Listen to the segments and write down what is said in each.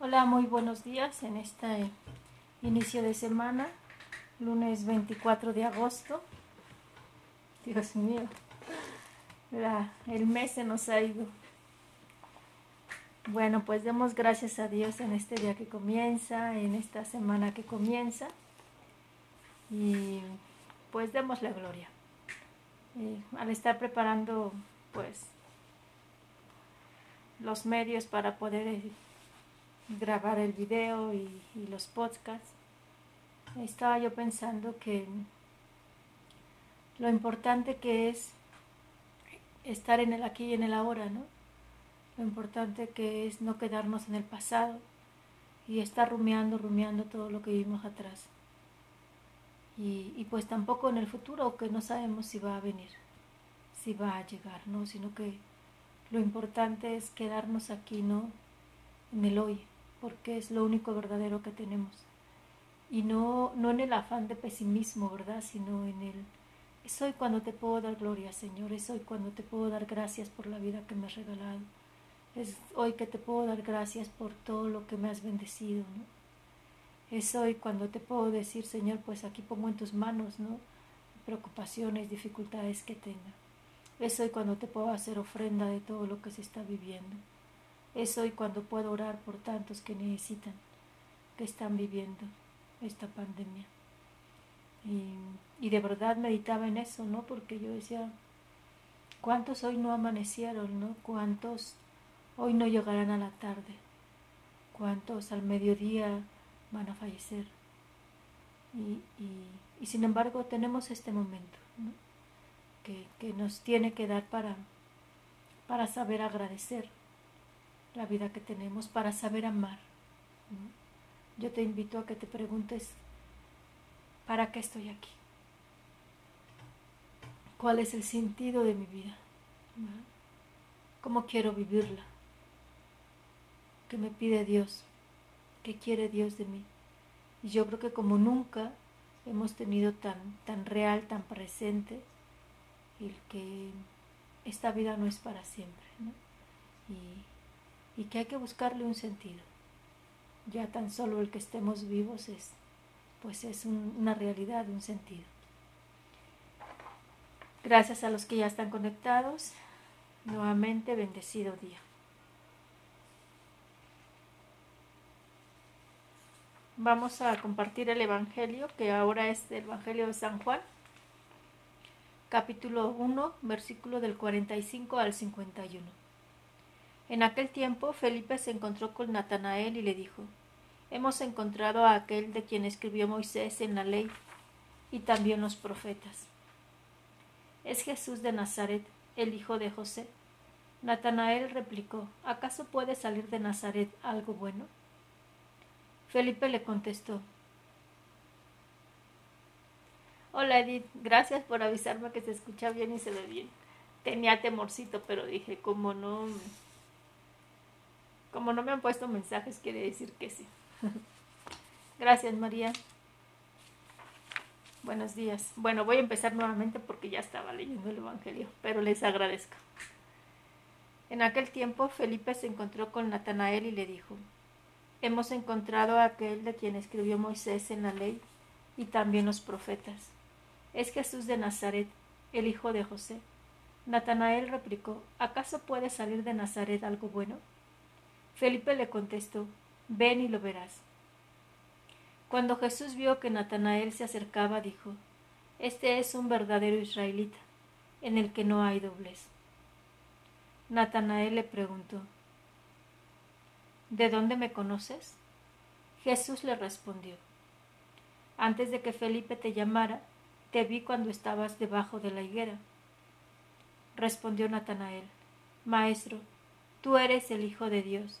Hola, muy buenos días en este inicio de semana, lunes 24 de agosto. Dios mío, el mes se nos ha ido. Bueno, pues demos gracias a Dios en este día que comienza, en esta semana que comienza. Y pues demos la gloria. al estar preparando pues los medios para poder grabar el video y, los podcasts, estaba yo pensando que lo importante que es estar en el aquí y en el ahora, ¿no? Lo importante que es no quedarnos en el pasado y estar rumiando, rumiando todo lo que vivimos atrás. Y, y, pues tampoco en el futuro, que no sabemos si va a venir, si va a llegar, ¿no? Sino que lo importante es quedarnos aquí, ¿no? En el hoy, porque es lo único verdadero que tenemos. Y no, no en el afán de pesimismo, ¿verdad? Sino en el, es hoy cuando te puedo dar gloria, Señor, es hoy cuando te puedo dar gracias por la vida que me has regalado. Es hoy que te puedo dar gracias por todo lo que me has bendecido, ¿no? Es hoy cuando te puedo decir, Señor, pues aquí pongo en tus manos, ¿no? Preocupaciones, dificultades que tenga. Es hoy cuando te puedo hacer ofrenda de todo lo que se está viviendo. Es hoy cuando puedo orar por tantos que necesitan, que están viviendo esta pandemia. Y, de verdad meditaba en eso, ¿no? Porque yo decía, ¿cuántos hoy no amanecieron, ¿no? ¿Cuántos hoy no llegarán a la tarde? ¿Cuántos al mediodía van a fallecer? Y, y sin embargo tenemos este momento, ¿no? que, que, nos tiene que dar para, para saber agradecer la vida que tenemos para saber amar. Yo te invito a que te preguntes, ¿para qué estoy aquí? ¿Cuál es el sentido de mi vida? ¿Cómo quiero vivirla? ¿Qué me pide Dios? ¿Qué quiere Dios de mí? Y yo creo que como nunca hemos tenido tan, tan real, tan presente, el que esta vida no es para siempre. Y que hay que buscarle un sentido. Ya tan solo el que estemos vivos es, pues es una realidad, un sentido. Gracias a los que ya están conectados. Nuevamente, bendecido día. Vamos a compartir el Evangelio, que ahora es el Evangelio de San Juan, capítulo 1, versículo del 45 al 51. En aquel tiempo Felipe se encontró con Natanael y le dijo, Hemos encontrado a aquel de quien escribió Moisés en la ley y también los profetas. Es Jesús de Nazaret, el hijo de José. Natanael replicó, ¿acaso puede salir de Nazaret algo bueno? Felipe le contestó, Hola Edith, gracias por avisarme que se escucha bien y se ve bien. Tenía temorcito, pero dije, como no, como no me han puesto mensajes, quiere decir que sí. Gracias, María. Buenos días. Bueno, voy a empezar nuevamente porque ya estaba leyendo el Evangelio, pero les agradezco. En aquel tiempo Felipe se encontró con Natanael y le dijo, Hemos encontrado a aquel de quien escribió Moisés en la ley y también los profetas. Es Jesús de Nazaret, el hijo de José. Natanael replicó, ¿acaso puede salir de Nazaret algo bueno? Felipe le contestó, ven y lo verás. Cuando Jesús vio que Natanael se acercaba, dijo, Este es un verdadero israelita, en el que no hay doblez. Natanael le preguntó, ¿De dónde me conoces? Jesús le respondió, Antes de que Felipe te llamara, te vi cuando estabas debajo de la higuera. Respondió Natanael, Maestro, tú eres el Hijo de Dios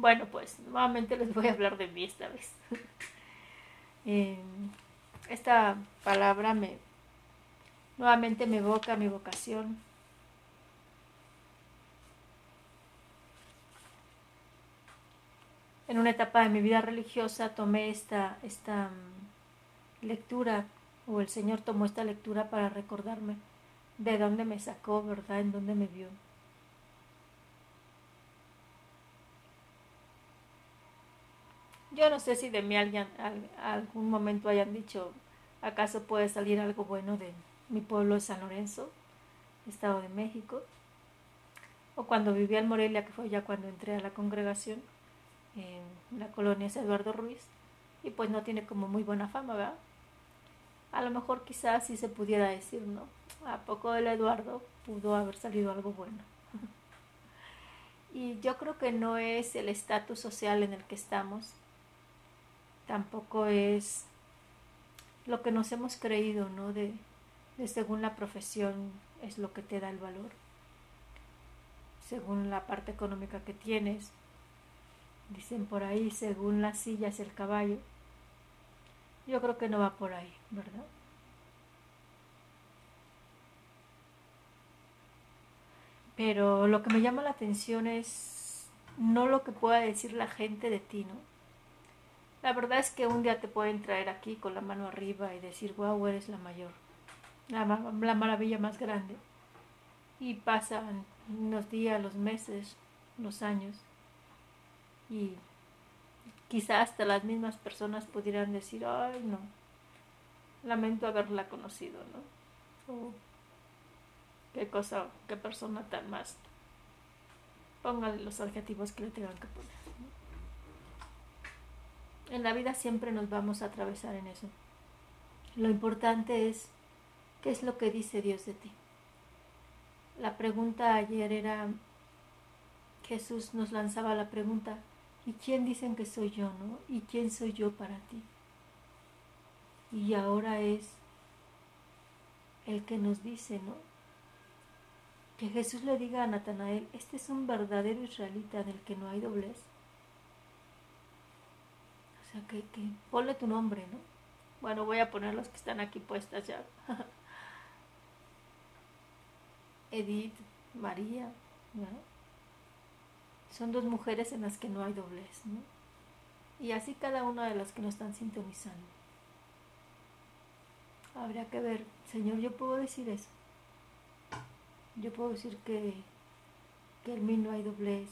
Bueno, pues nuevamente les voy a hablar de mí esta vez. Eh, esta palabra me nuevamente me evoca mi vocación. En una etapa de mi vida religiosa tomé esta, esta mm, lectura, o el Señor tomó esta lectura para recordarme de dónde me sacó, ¿verdad? En dónde me vio. Yo no sé si de mí alguien, algún momento hayan dicho, ¿acaso puede salir algo bueno de mi pueblo de San Lorenzo, Estado de México? O cuando vivía en Morelia, que fue ya cuando entré a la congregación, en la colonia es Eduardo Ruiz, y pues no tiene como muy buena fama, ¿verdad? A lo mejor quizás sí se pudiera decir, ¿no? A poco del Eduardo pudo haber salido algo bueno. y yo creo que no es el estatus social en el que estamos, tampoco es lo que nos hemos creído, ¿no? De, según la profesión es lo que te da el valor, según la parte económica que tienes, dicen por ahí, según las sillas el caballo. Yo creo que no va por ahí, ¿verdad? Pero lo que me llama la atención es no lo que pueda decir la gente de ti, ¿no? La verdad es que un día te pueden traer aquí con la mano arriba y decir, wow, eres la mayor, la, la maravilla más grande. Y pasan unos días, los meses, los años. Y quizás hasta las mismas personas pudieran decir, ay, no, lamento haberla conocido, ¿no? O qué cosa, qué persona tan más. Póngale los adjetivos que le tengan que poner. En la vida siempre nos vamos a atravesar en eso. Lo importante es qué es lo que dice Dios de ti. La pregunta ayer era, Jesús nos lanzaba la pregunta, ¿y quién dicen que soy yo, no? ¿Y quién soy yo para ti? Y ahora es el que nos dice, ¿no? Que Jesús le diga a Natanael, este es un verdadero israelita en el que no hay doblez. O sea, que, que ponle tu nombre, ¿no? Bueno, voy a poner los que están aquí puestas ya. Edith, María, ¿no? Son dos mujeres en las que no hay doblez, ¿no? Y así cada una de las que nos están sintonizando. Habría que ver, Señor, yo puedo decir eso. Yo puedo decir que, que en mí no hay doblez,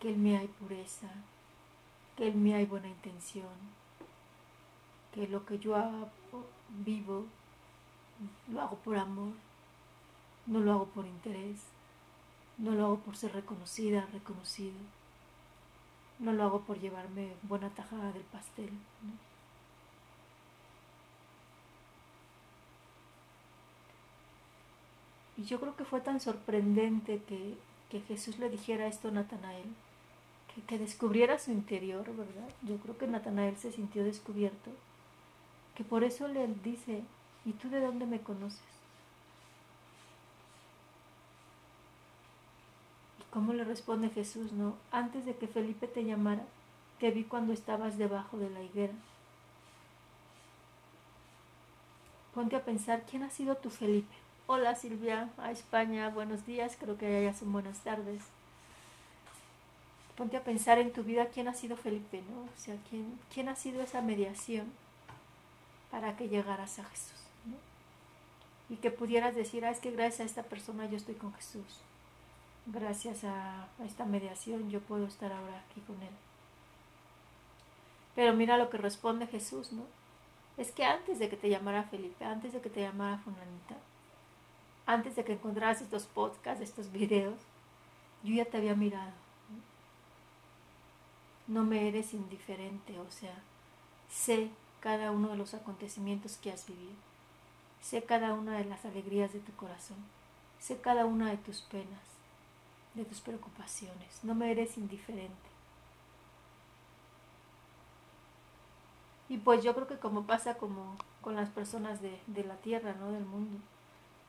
que en mí hay pureza, que en mí hay buena intención, que lo que yo hago, vivo lo hago por amor, no lo hago por interés, no lo hago por ser reconocida, reconocido, no lo hago por llevarme buena tajada del pastel. Y yo creo que fue tan sorprendente que, que Jesús le dijera esto a Natanael que, descubriera su interior, ¿verdad? Yo creo que Natanael se sintió descubierto, que por eso le dice, ¿y tú de dónde me conoces? ¿Y cómo le responde Jesús? No, antes de que Felipe te llamara, te vi cuando estabas debajo de la higuera. Ponte a pensar, ¿quién ha sido tu Felipe? Hola Silvia, a España, buenos días, creo que ya son buenas tardes ponte a pensar en tu vida quién ha sido Felipe, ¿no? O sea, quién, quién ha sido esa mediación para que llegaras a Jesús, ¿no? Y que pudieras decir, ah, es que gracias a esta persona yo estoy con Jesús. Gracias a esta mediación yo puedo estar ahora aquí con Él. Pero mira lo que responde Jesús, ¿no? Es que antes de que te llamara Felipe, antes de que te llamara Funanita, antes de que encontraras estos podcasts, estos videos, yo ya te había mirado no me eres indiferente, o sea, sé cada uno de los acontecimientos que has vivido, sé cada una de las alegrías de tu corazón, sé cada una de tus penas, de tus preocupaciones, no me eres indiferente. Y pues yo creo que como pasa como con las personas de, de la tierra, ¿no? Del mundo,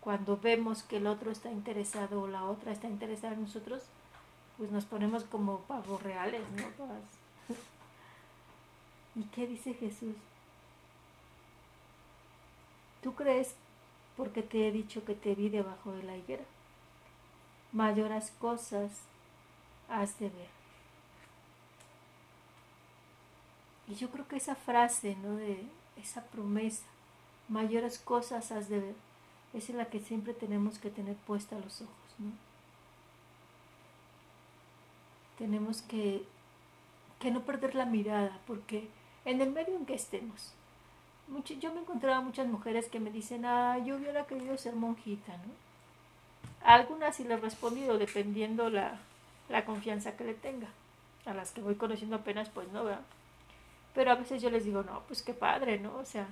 cuando vemos que el otro está interesado o la otra está interesada en nosotros, pues nos ponemos como pavos reales, ¿no? ¿Y qué dice Jesús? ¿Tú crees porque te he dicho que te vi debajo de la higuera? Mayores cosas has de ver. Y yo creo que esa frase, ¿no? De esa promesa, mayores cosas has de ver, es la que siempre tenemos que tener puesta los ojos, ¿no? Tenemos que, que no perder la mirada, porque en el medio en que estemos, yo me encontraba muchas mujeres que me dicen, ah, yo hubiera querido ser monjita, ¿no? algunas sí les he respondido, dependiendo la, la confianza que le tenga. A las que voy conociendo apenas, pues no, ¿verdad? Pero a veces yo les digo, no, pues qué padre, ¿no? O sea,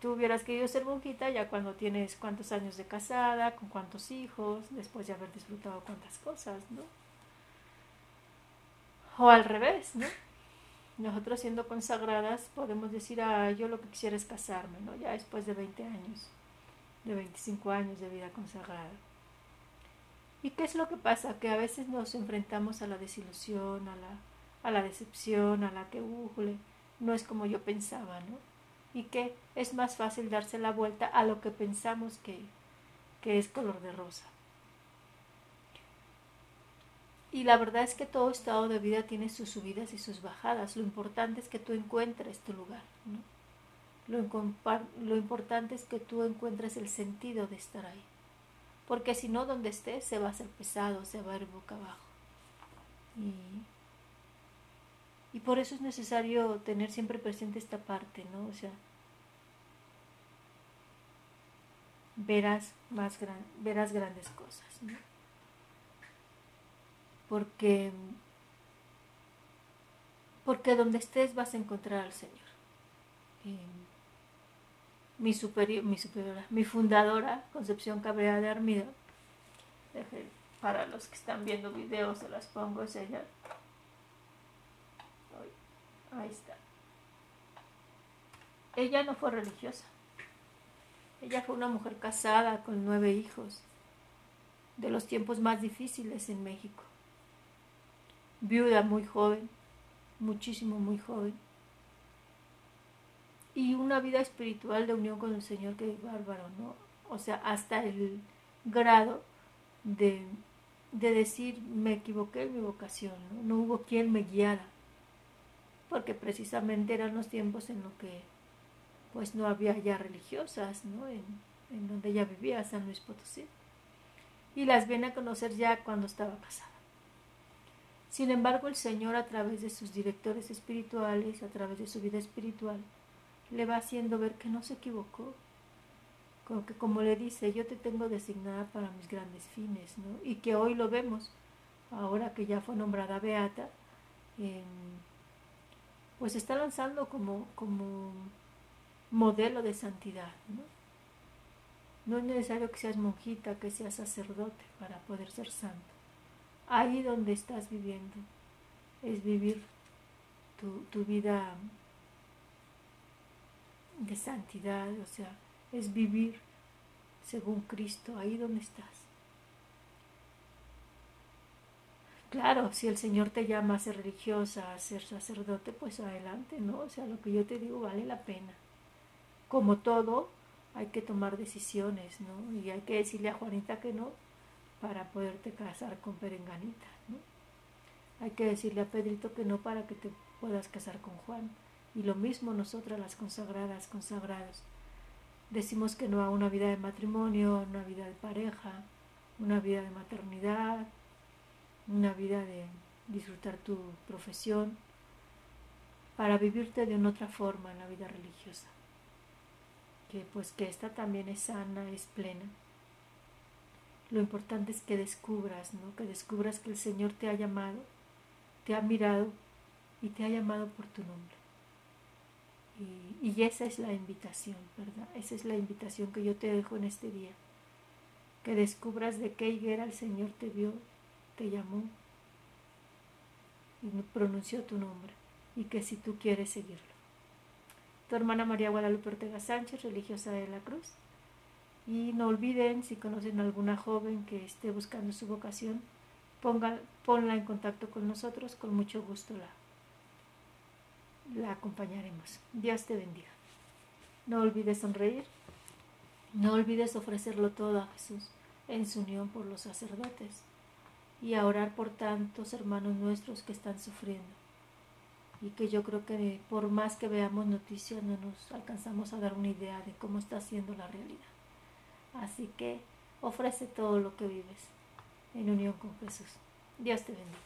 tú hubieras querido ser monjita ya cuando tienes cuántos años de casada, con cuántos hijos, después de haber disfrutado cuántas cosas, ¿no? O al revés, ¿no? Nosotros siendo consagradas podemos decir, ah, yo lo que quisiera es casarme, ¿no? Ya después de 20 años, de 25 años de vida consagrada. ¿Y qué es lo que pasa? Que a veces nos enfrentamos a la desilusión, a la, a la decepción, a la que, ujule, no es como yo pensaba, ¿no? Y que es más fácil darse la vuelta a lo que pensamos que, que es color de rosa. Y la verdad es que todo estado de vida tiene sus subidas y sus bajadas. Lo importante es que tú encuentres tu lugar. Lo, lo, importante es que tú encuentres el sentido de estar ahí. Porque si no, donde estés se va a hacer pesado, se va a ir boca abajo. Y, y por eso es necesario tener siempre presente esta parte, ¿no? O sea, verás, más gran, verás grandes cosas, ¿no? Porque porque donde estés vas a encontrar al Señor. mi, superior, mi superiora, mi fundadora, Concepción Cabrera de Armida, para los que están viendo videos se las pongo, es ella. Ahí está. Ella no fue religiosa. Ella fue una mujer casada con nueve hijos, de los tiempos más difíciles en México viuda muy joven, muchísimo, muy joven. Y una vida espiritual de unión con el Señor que es bárbaro, ¿no? O sea, hasta el grado de, de decir, me equivoqué en mi vocación, ¿no? No hubo quien me guiara, porque precisamente eran los tiempos en los que pues no había ya religiosas, ¿no? En, en donde ella vivía, San Luis Potosí. Y las viene a conocer ya cuando estaba casada. Sin embargo, el Señor a través de sus directores espirituales, a través de su vida espiritual, le va haciendo ver que no se equivocó. Como que como le dice, yo te tengo designada para mis grandes fines, ¿no? Y que hoy lo vemos, ahora que ya fue nombrada Beata, pues se está lanzando como, como modelo de santidad, ¿no? No es necesario que seas monjita, que seas sacerdote para poder ser santo ahí donde estás viviendo, es vivir tu, vida de santidad, o sea, es vivir según Cristo, ahí donde estás. Claro, si el Señor te llama a ser religiosa, a ser sacerdote, pues adelante, ¿no? O sea, lo que yo te digo vale la pena. Como todo, hay que tomar decisiones, ¿no? Y hay que decirle a Juanita que no, para poderte casar con Perenganita. ¿no? Hay que decirle a Pedrito que no para que te puedas casar con Juan. Y lo mismo nosotras las consagradas, consagrados. Decimos que no a una vida de matrimonio, una vida de pareja, una vida de maternidad, una vida de disfrutar tu profesión, para vivirte de una otra forma en la vida religiosa. Que pues que esta también es sana, es plena. Lo importante es que descubras, ¿no? Que descubras que el Señor te ha llamado, te ha mirado y te ha llamado por tu nombre. Y, esa es la invitación, ¿verdad? Esa es la invitación que yo te dejo en este día. Que descubras de qué higuera el Señor te vio, te llamó y pronunció tu nombre. Y que si tú quieres seguirlo. Tu hermana María Guadalupe Ortega Sánchez, religiosa de la Cruz. Y no olviden, si conocen a alguna joven que esté buscando su vocación, ponga, ponla en contacto con nosotros, con mucho gusto la, la acompañaremos. Dios te bendiga. No olvides sonreír, no olvides ofrecerlo todo a Jesús en su unión por los sacerdotes y a orar por tantos hermanos nuestros que están sufriendo y que yo creo que por más que veamos noticias no nos alcanzamos a dar una idea de cómo está siendo la realidad. Así que ofrece todo lo que vives en unión con Jesús. Dios te bendiga.